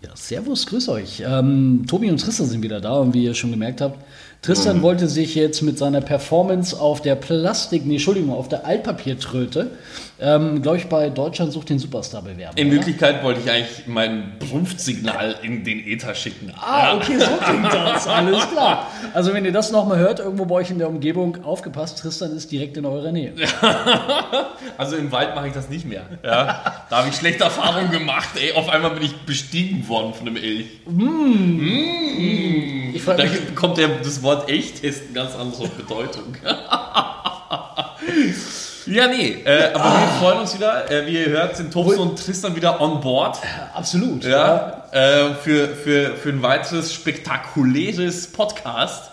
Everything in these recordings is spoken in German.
Ja, servus, grüß euch. Ähm, Tobi und Tristan sind wieder da und wie ihr schon gemerkt habt, Tristan wollte sich jetzt mit seiner Performance auf der Plastik, nee, Entschuldigung, auf der Altpapiertröte, ähm, glaube ich, bei Deutschland sucht den Superstar bewerben. In oder? Wirklichkeit wollte ich eigentlich mein Prumpfsignal in den Äther schicken. Ah, okay, so klingt das. Alles klar. Also, wenn ihr das nochmal hört, irgendwo bei euch in der Umgebung, aufgepasst, Tristan ist direkt in eurer Nähe. Also im Wald mache ich das nicht mehr. Ja? Da habe ich schlechte Erfahrungen gemacht. Ey, auf einmal bin ich bestiegen worden von einem Elch. Ich frage Da mich, bekommt der, das Wort Echtest eine ganz andere Bedeutung. ja, nee, äh, aber wir freuen uns wieder. Äh, wie ihr hört, sind Thompson und Tristan wieder on board. absolut. Ja, äh, für, für, für ein weiteres spektakuläres Podcast.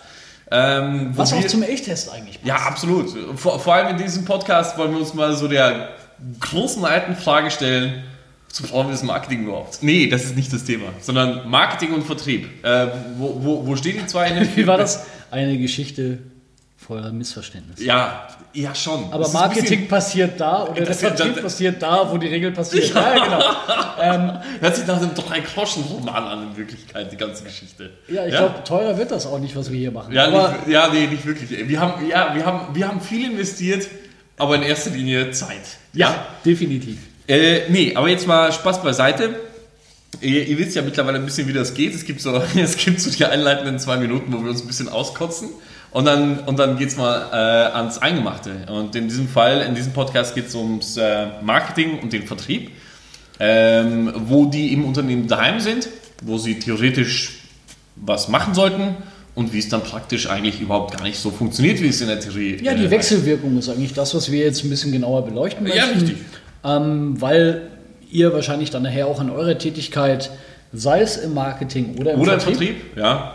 Ähm, Was auch wir- zum Elchtest eigentlich passt. Ja, absolut. Vor, vor allem in diesem Podcast wollen wir uns mal so der großen alten Frage stellen, zu brauchen wir das Marketing überhaupt? Nee, das ist nicht das Thema, sondern Marketing und Vertrieb. Äh, wo, wo, wo stehen die zwei in dem Wie war das? Eine Geschichte voller Missverständnisse. Ja, ja schon. Aber Das Marketing passiert da oder der Das Vertrieb passiert da, wo die Regel passiert. Ja, ja genau. bisschen, hört sich nach einem Drei-Groschen-Roman an in Wirklichkeit, die ganze Geschichte. Ja, ich glaube, teurer wird das auch nicht, was wir hier machen. Ja, aber nicht, ja, nee, nicht wirklich. Wir haben, ja, wir, haben, wir haben viel investiert, aber in erster Linie Zeit. ja, definitiv. Äh, nee, aber jetzt mal Spaß beiseite. Ihr, ihr wisst ja mittlerweile ein bisschen, wie das geht. Es gibt, so, es gibt so die einleitenden zwei Minuten, wo wir uns ein bisschen auskotzen. Und dann, und dann geht es mal äh, ans Eingemachte. Und in diesem Fall, in diesem Podcast geht es ums äh, Marketing und den Vertrieb. Ähm, wo die im Unternehmen daheim sind, wo sie theoretisch was machen sollten und wie es dann praktisch eigentlich überhaupt gar nicht so funktioniert, wie es in der Theorie Ja, die äh, Wechselwirkung ist eigentlich das, was wir jetzt ein bisschen genauer beleuchten möchten. Ja, richtig. Ähm, weil ihr wahrscheinlich dann nachher auch an eurer Tätigkeit, sei es im Marketing oder im Oder Vertrieb, Vertrieb, ja.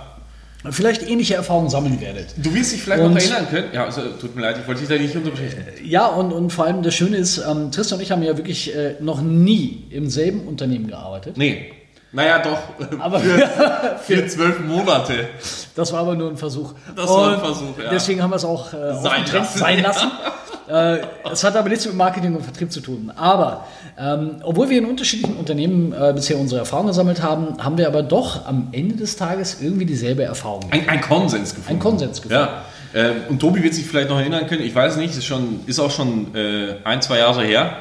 vielleicht ähnliche Erfahrungen sammeln werdet. Du wirst dich vielleicht Und- noch erinnern können. Ja, also, tut mir leid, ich wollte dich da nicht unterbrechen. Ja, und, und vor allem das Schöne ist, ähm, Tristan und ich haben ja wirklich äh, noch nie im selben Unternehmen gearbeitet. Nee. Naja, doch. Aber Für zwölf Monate. das war aber nur ein Versuch. Das war ein Und Versuch, ja. Deswegen haben wir es auch äh, Sein lassen. sein lassen. äh, es hat aber nichts mit Marketing und Vertrieb zu tun. Aber ähm, obwohl wir in unterschiedlichen Unternehmen äh, bisher unsere Erfahrungen gesammelt haben, haben wir aber doch am Ende des Tages irgendwie dieselbe Erfahrung. Ein, ein Konsens gefunden. Ein Konsens gefunden. Ja. Ähm, und Tobi wird sich vielleicht noch erinnern können, ich weiß nicht, ist, schon, ist auch schon äh, ein, zwei Jahre her.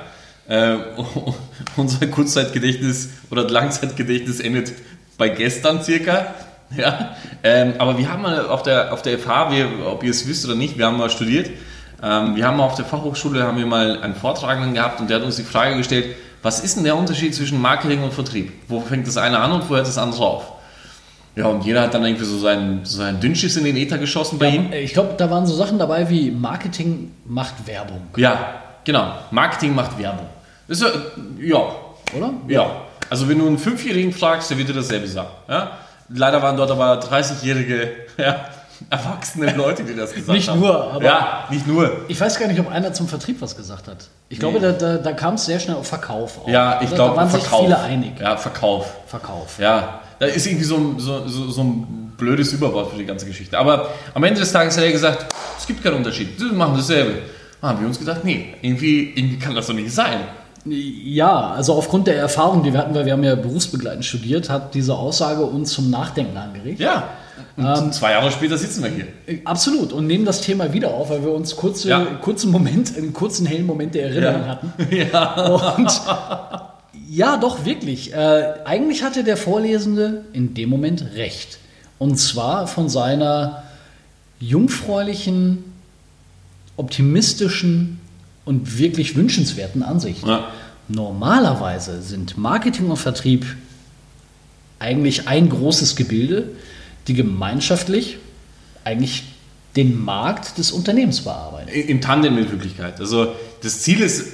Äh, unser Kurzzeitgedächtnis oder Langzeitgedächtnis endet bei gestern circa. Ja, ähm, aber wir haben mal auf der, auf der FH, wir, ob ihr es wisst oder nicht, wir haben mal studiert. Ähm, wir haben auf der Fachhochschule haben wir mal einen Vortragenden gehabt und der hat uns die Frage gestellt, was ist denn der Unterschied zwischen Marketing und Vertrieb? Wo fängt das eine an und wo hört das andere auf? Ja, und jeder hat dann irgendwie so seinen, so seinen Dünnschiss in den Äther geschossen bei ihm. Äh, Ich glaube, da waren so Sachen dabei wie Marketing macht Werbung, Ja, genau. Marketing macht Werbung. Ist, ja, ja, oder? ja. Also wenn du einen Fünfjährigen fragst, der wird dir dasselbe sagen. Ja? Leider waren dort aber 30-jährige ja, erwachsene Leute, die das gesagt Nicht haben. nur, aber- Ja, nicht nur. Ich weiß gar nicht, ob einer zum Vertrieb was gesagt hat. Ich glaube, da, da, da kam es sehr schnell auf Verkauf. Auf, Ja, ich glaube, Da waren Verkauf. sich viele einig. Ja, Verkauf. Verkauf. Ja, da ist irgendwie so, ein- so, so, so ein blödes Überwort für die ganze Geschichte. Aber am Ende des Tages hat er gesagt, es gibt keinen Unterschied, sie machen dasselbe. Da haben wir uns gedacht, nee, irgendwie, irgendwie kann das doch nicht sein. Ja, also aufgrund der Erfahrung, die wir hatten, weil wir haben ja berufsbegleitend studiert, hat diese Aussage uns zum Nachdenken angeregt. Ja, Ähm, zwei Jahre später sitzen wir hier. Äh, Absolut. Und nehmen das Thema wieder auf, weil wir uns kurze, Ja. kurzen Moment, einen kurzen hellen Moment der Erinnerung Ja. hatten. Und ja, doch, wirklich. Äh, eigentlich hatte der Vorlesende in dem Moment recht. Und zwar von seiner jungfräulichen, optimistischen und wirklich wünschenswerten Ansicht. Ja. Normalerweise sind Marketing und Vertrieb eigentlich ein großes Gebilde, die gemeinschaftlich eigentlich den Markt des Unternehmens bearbeiten. Im Tandem mit Wirklichkeit. Also das Ziel ist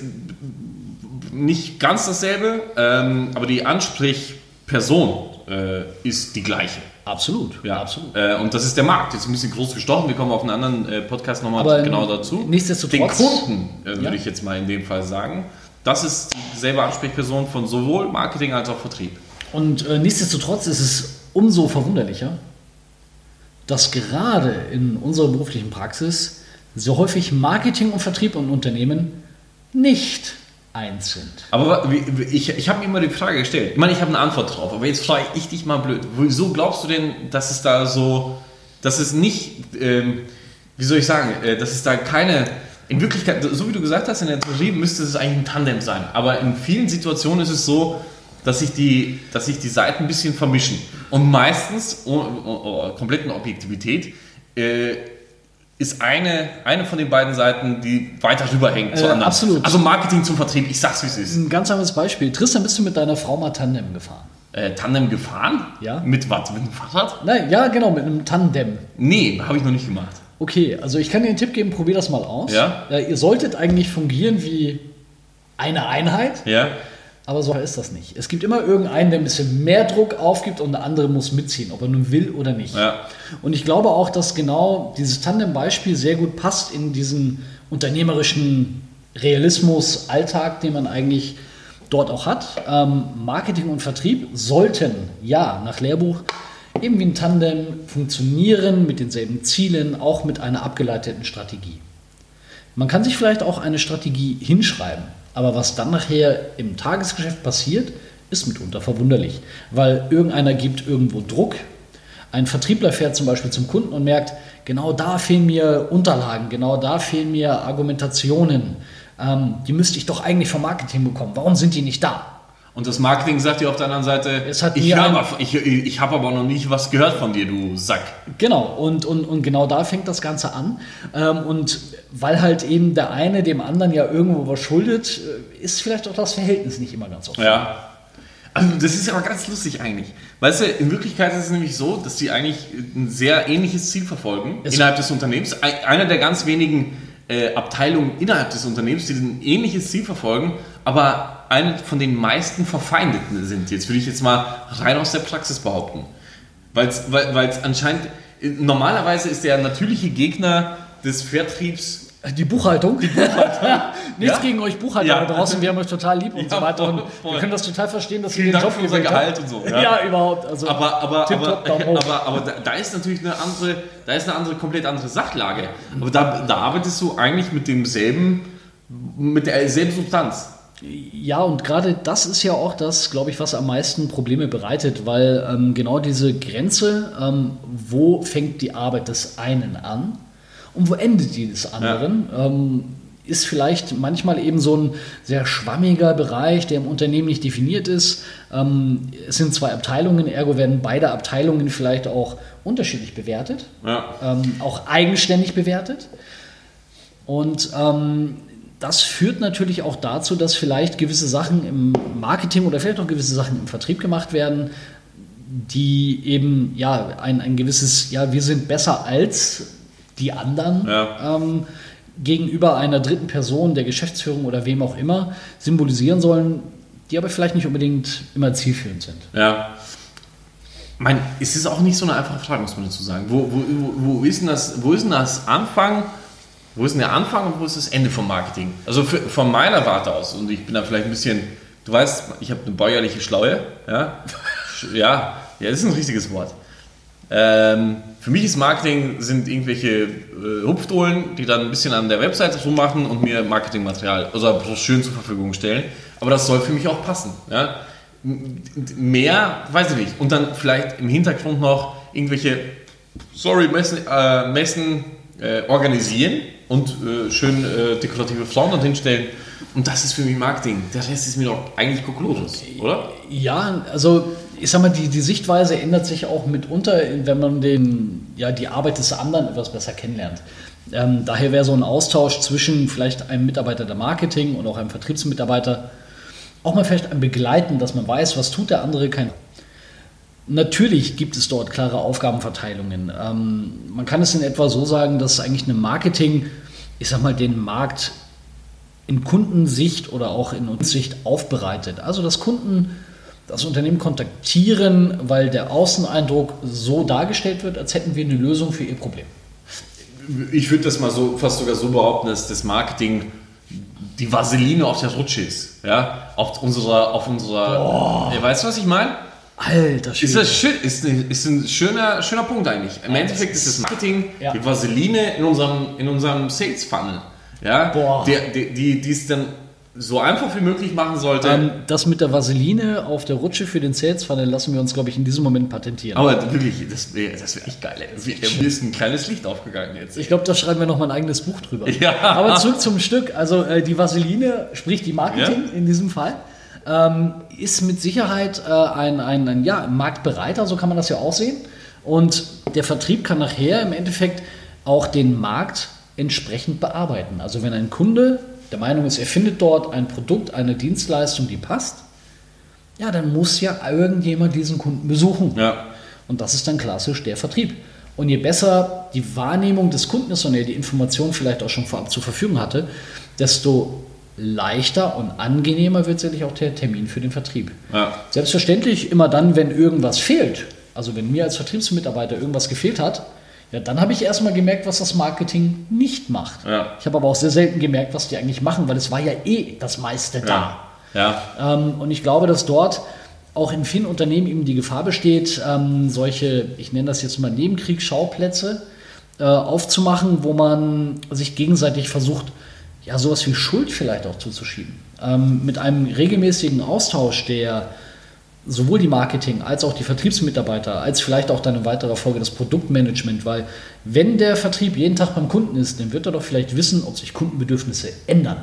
nicht ganz dasselbe, ähm, aber die Ansprechperson äh, ist die gleiche. Absolut, Ja, absolut. Äh, und das ist der Markt. Jetzt ein bisschen groß gestochen. Wir kommen auf einen anderen äh, Podcast nochmal Aber genau dazu. nichtsdestotrotz- Den Kunden, äh, würde Ja. ich jetzt mal in dem Fall sagen. Das ist dieselbe Ansprechperson von sowohl Marketing als auch Vertrieb. Und äh, nichtsdestotrotz ist es umso verwunderlicher, dass gerade in unserer beruflichen Praxis so häufig Marketing und Vertrieb und Unternehmen nicht eins sind. Aber ich, ich habe mir immer die Frage gestellt. Ich meine, ich habe eine Antwort drauf, aber jetzt frage ich dich mal blöd. Wieso glaubst du denn, dass es da so, dass es nicht, ähm, wie soll ich sagen, äh, dass es da keine, in Wirklichkeit, so wie du gesagt hast, in der Theorie müsste es eigentlich ein Tandem sein. Aber in vielen Situationen ist es so, dass sich die, dass sich die Seiten ein bisschen vermischen. Und meistens, oh, oh, oh, kompletten Objektivität, äh, ist eine, eine von den beiden Seiten, die weiter rüberhängt äh, zur anderen. Absolut. Also Marketing zum Vertrieb, ich sag's wie es ist. Ein ganz anderes Beispiel. Tristan, bist du mit deiner Frau mal Tandem gefahren? Äh, Tandem gefahren? Ja. Mit was? Mit einem Fahrrad? Nein, ja, genau, mit einem Tandem. Nee, habe ich noch nicht gemacht. Okay, also ich kann dir einen Tipp geben, probier das mal aus. Ja. Äh, ihr solltet eigentlich fungieren wie eine Einheit. Ja. Aber so ist das nicht. Es gibt immer irgendeinen, der ein bisschen mehr Druck aufgibt und der andere muss mitziehen, ob er nun will oder nicht. Ja. Und ich glaube auch, dass genau dieses Tandem-Beispiel sehr gut passt in diesen unternehmerischen Realismus, Alltag, den man eigentlich dort auch hat. Ähm, Marketing und Vertrieb sollten, ja, nach Lehrbuch, eben wie ein Tandem funktionieren, mit denselben Zielen, auch mit einer abgeleiteten Strategie. Man kann sich vielleicht auch eine Strategie hinschreiben. Aber was dann nachher im Tagesgeschäft passiert, ist mitunter verwunderlich, weil irgendeiner gibt irgendwo Druck. Ein Vertriebler fährt zum Beispiel zum Kunden und merkt, genau da fehlen mir Unterlagen, genau da fehlen mir Argumentationen. Ähm, die müsste ich doch eigentlich vom Marketing bekommen. Warum sind die nicht da? Und das Marketing sagt dir auf der anderen Seite, ich, aber, ich, ich habe aber noch nicht was gehört von dir, du Sack. Genau, und, und, und genau da fängt das Ganze an. Ähm, und weil halt eben der eine dem anderen ja irgendwo was schuldet, äh, ist vielleicht auch das Verhältnis nicht immer ganz offen. Ja. Also das ist aber ganz lustig eigentlich. Weißt du, in Wirklichkeit ist es nämlich so, dass die eigentlich ein sehr ähnliches Ziel verfolgen es innerhalb des Unternehmens. Einer der ganz wenigen äh, Abteilungen innerhalb des Unternehmens, die ein ähnliches Ziel verfolgen, aber eine von den meisten Verfeindeten sind. Jetzt würde ich jetzt mal rein aus der Praxis behaupten. Weil's, weil es anscheinend, normalerweise ist der natürliche Gegner des Vertriebs die Buchhaltung. Die Buchhaltung. Nichts ja? gegen euch Buchhalter ja. da draußen, wir haben euch total lieb und ja, so weiter. Und wir können das total verstehen, dass Vielen ihr den Dank Job für unser Gehalt und so. Ja, ja überhaupt. Also aber aber, aber, aber, aber, da ist natürlich eine andere, da ist eine andere, komplett andere Sachlage. Aber da, da arbeitest du eigentlich mit demselben, mit derselben Substanz. Ja, und gerade das ist ja auch das, glaube ich, was am meisten Probleme bereitet, weil ähm, genau diese Grenze, ähm, wo fängt die Arbeit des einen an und wo endet die des anderen, ja. ähm, ist vielleicht manchmal eben so ein sehr schwammiger Bereich, der im Unternehmen nicht definiert ist. Ähm, es sind zwei Abteilungen, ergo werden beide Abteilungen vielleicht auch unterschiedlich bewertet, ja. ähm, auch eigenständig bewertet. Und ähm, das führt natürlich auch dazu, dass vielleicht gewisse Sachen im Marketing oder vielleicht auch gewisse Sachen im Vertrieb gemacht werden, die eben ja ein, ein gewisses, ja, wir sind besser als die anderen ja. ähm, gegenüber einer dritten Person, der Geschäftsführung oder wem auch immer, symbolisieren sollen, die aber vielleicht nicht unbedingt immer zielführend sind. Ja. Mein, es ist auch nicht so eine einfache Frage, muss man dazu sagen. Wo, wo, wo, ist, denn das, wo ist denn das Anfang, wo ist denn der Anfang und wo ist das Ende vom Marketing? Also für, von meiner Warte aus, und ich bin da vielleicht ein bisschen, du weißt, ich habe eine bäuerliche Schlaue, ja, ja, ja, das ist ein richtiges Wort. Ähm, für mich ist Marketing sind irgendwelche äh, Hupfdohlen, die dann ein bisschen an der Webseite rummachen und mir Marketingmaterial, also Broschüren zur Verfügung stellen. Aber das soll für mich auch passen. Ja? Mehr, weiß ich nicht. Und dann vielleicht im Hintergrund noch irgendwelche, sorry, Messen, äh, Messen äh, organisieren und äh, schön äh, dekorative dort hinstellen. Und das ist für mich Marketing. Der Rest ist mir doch eigentlich Kokolores, oder? Ja, also ich sag mal, die, die Sichtweise ändert sich auch mitunter, wenn man den, ja, die Arbeit des anderen etwas besser kennenlernt. Ähm, daher wäre so ein Austausch zwischen vielleicht einem Mitarbeiter der Marketing und auch einem Vertriebsmitarbeiter auch mal vielleicht ein Begleiten, dass man weiß, was tut der andere, kein. Natürlich gibt es dort klare Aufgabenverteilungen. Ähm, man kann es in etwa so sagen, dass eigentlich eine Marketing, ich sag mal, den Markt in Kundensicht oder auch in Sicht aufbereitet. Also dass Kunden das Unternehmen kontaktieren, weil der Außeneindruck so dargestellt wird, als hätten wir eine Lösung für ihr Problem. Ich würde das mal so fast sogar so behaupten, dass das Marketing die Vaseline auf der Rutsche ist. Ja? Auf unserer, auf unserer. Äh, weißt du, was ich meine? Alter Schwede. Ist das schön, ist, ist ein schöner, schöner Punkt eigentlich. Im ja, Endeffekt ist das Marketing ja. die Vaseline in unserem, in unserem Sales Funnel. ja, Boah. der, der, die die es dann so einfach wie möglich machen sollte. Ähm, das mit der Vaseline auf der Rutsche für den Sales Funnel lassen wir uns, glaube ich, in diesem Moment patentieren. aber wirklich, das wäre das wär echt geil. Mir ist ein kleines Licht aufgegangen jetzt. Ich glaube, da schreiben wir noch mal ein eigenes Buch drüber. Ja. Aber zurück zum Stück. Also äh, die Vaseline, sprich die Marketing in diesem Fall, ähm, ist mit Sicherheit äh, ein, ein, ein ja, Marktbereiter, so kann man das ja auch sehen. Und der Vertrieb kann nachher im Endeffekt auch den Markt entsprechend bearbeiten. Also wenn ein Kunde der Meinung ist, er findet dort ein Produkt, eine Dienstleistung, die passt, ja, dann muss ja irgendjemand diesen Kunden besuchen. Ja. Und das ist dann klassisch der Vertrieb. Und je besser die Wahrnehmung des Kunden ist und er die Information vielleicht auch schon vorab zur Verfügung hatte, desto leichter und angenehmer wird sicherlich auch der Termin für den Vertrieb. Ja. Selbstverständlich immer dann, wenn irgendwas fehlt, also wenn mir als Vertriebsmitarbeiter irgendwas gefehlt hat, ja, dann habe ich erstmal gemerkt, was das Marketing nicht macht. Ja. Ich habe aber auch sehr selten gemerkt, was die eigentlich machen, weil es war ja eh das meiste da. Ja. Ähm, und ich glaube, dass dort auch in vielen Unternehmen eben die Gefahr besteht, ähm, solche, ich nenne das jetzt mal Nebenkriegsschauplätze äh, aufzumachen, wo man sich gegenseitig versucht, ja, sowas wie Schuld vielleicht auch zuzuschieben. Ähm, mit einem regelmäßigen Austausch, der sowohl die Marketing als auch die Vertriebsmitarbeiter, als vielleicht auch dann in weiterer Folge das Produktmanagement, weil wenn der Vertrieb jeden Tag beim Kunden ist, dann wird er doch vielleicht wissen, ob sich Kundenbedürfnisse ändern.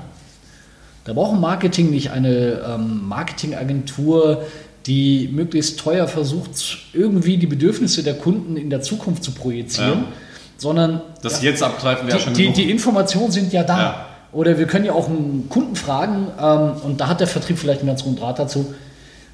Da braucht Marketing nicht eine ähm, Marketingagentur, die möglichst teuer versucht, irgendwie die Bedürfnisse der Kunden in der Zukunft zu projizieren, Ja. sondern Das jetzt abgreifen wäre schon die, genug. die, die Informationen sind ja da. Ja. Oder wir können ja auch einen Kunden fragen, ähm, und da hat der Vertrieb vielleicht einen ganz guten Draht dazu.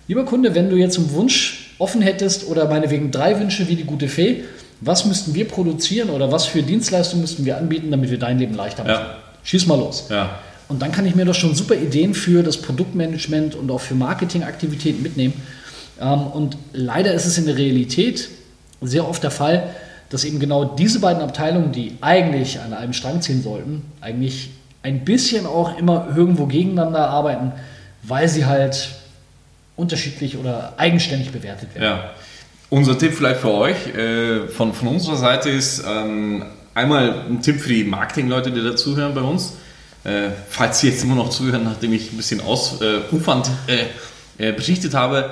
Lieber Kunde, wenn du jetzt einen Wunsch offen hättest oder meinetwegen drei Wünsche wie die gute Fee, was müssten wir produzieren oder was für Dienstleistungen müssten wir anbieten, damit wir dein Leben leichter machen? Ja. Schieß mal los. Ja. Und dann kann ich mir doch schon super Ideen für das Produktmanagement und auch für Marketingaktivitäten mitnehmen. Ähm, und leider ist es in der Realität sehr oft der Fall, dass eben genau diese beiden Abteilungen, die eigentlich an einem Strang ziehen sollten, eigentlich ein bisschen auch immer irgendwo gegeneinander arbeiten, weil sie halt unterschiedlich oder eigenständig bewertet werden. Ja. Unser Tipp vielleicht für euch äh, von, von unserer Seite ist ähm, einmal ein Tipp für die Marketingleute, die dazuhören bei uns. Äh, falls Sie jetzt immer noch zuhören, nachdem ich ein bisschen ausufernd äh, äh, berichtet habe.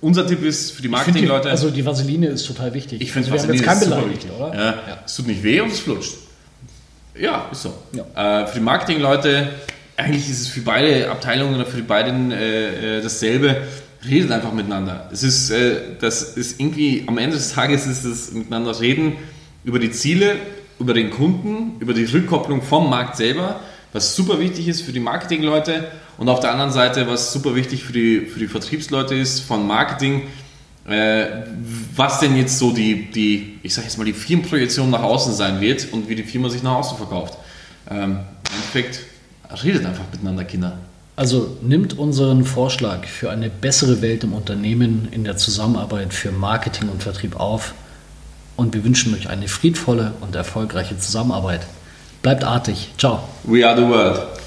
Unser Tipp ist für die Marketingleute. also die Vaseline ist total wichtig. Ich finde also haben jetzt kein super beleidigt, wichtig. oder? Ja, Es tut nicht weh und es flutscht. Ja, ist so. Ja. Äh, für die Marketingleute, eigentlich ist es für beide Abteilungen oder für die beiden äh, äh, dasselbe. Redet einfach miteinander. Es ist, äh, das ist irgendwie, am Ende des Tages ist es miteinander reden über die Ziele, über den Kunden, über die Rückkopplung vom Markt selber, was super wichtig ist für die Marketingleute und auf der anderen Seite, was super wichtig für die, für die Vertriebsleute ist von Marketing, äh, was denn jetzt so die, die ich sag jetzt mal, die Firmenprojektion nach außen sein wird und wie die Firma sich nach außen verkauft. Ähm, Im Endeffekt, redet einfach miteinander, Kinder. Also nimmt unseren Vorschlag für eine bessere Welt im Unternehmen in der Zusammenarbeit für Marketing und Vertrieb auf und wir wünschen euch eine friedvolle und erfolgreiche Zusammenarbeit. Bleibt artig. Ciao. We are the world.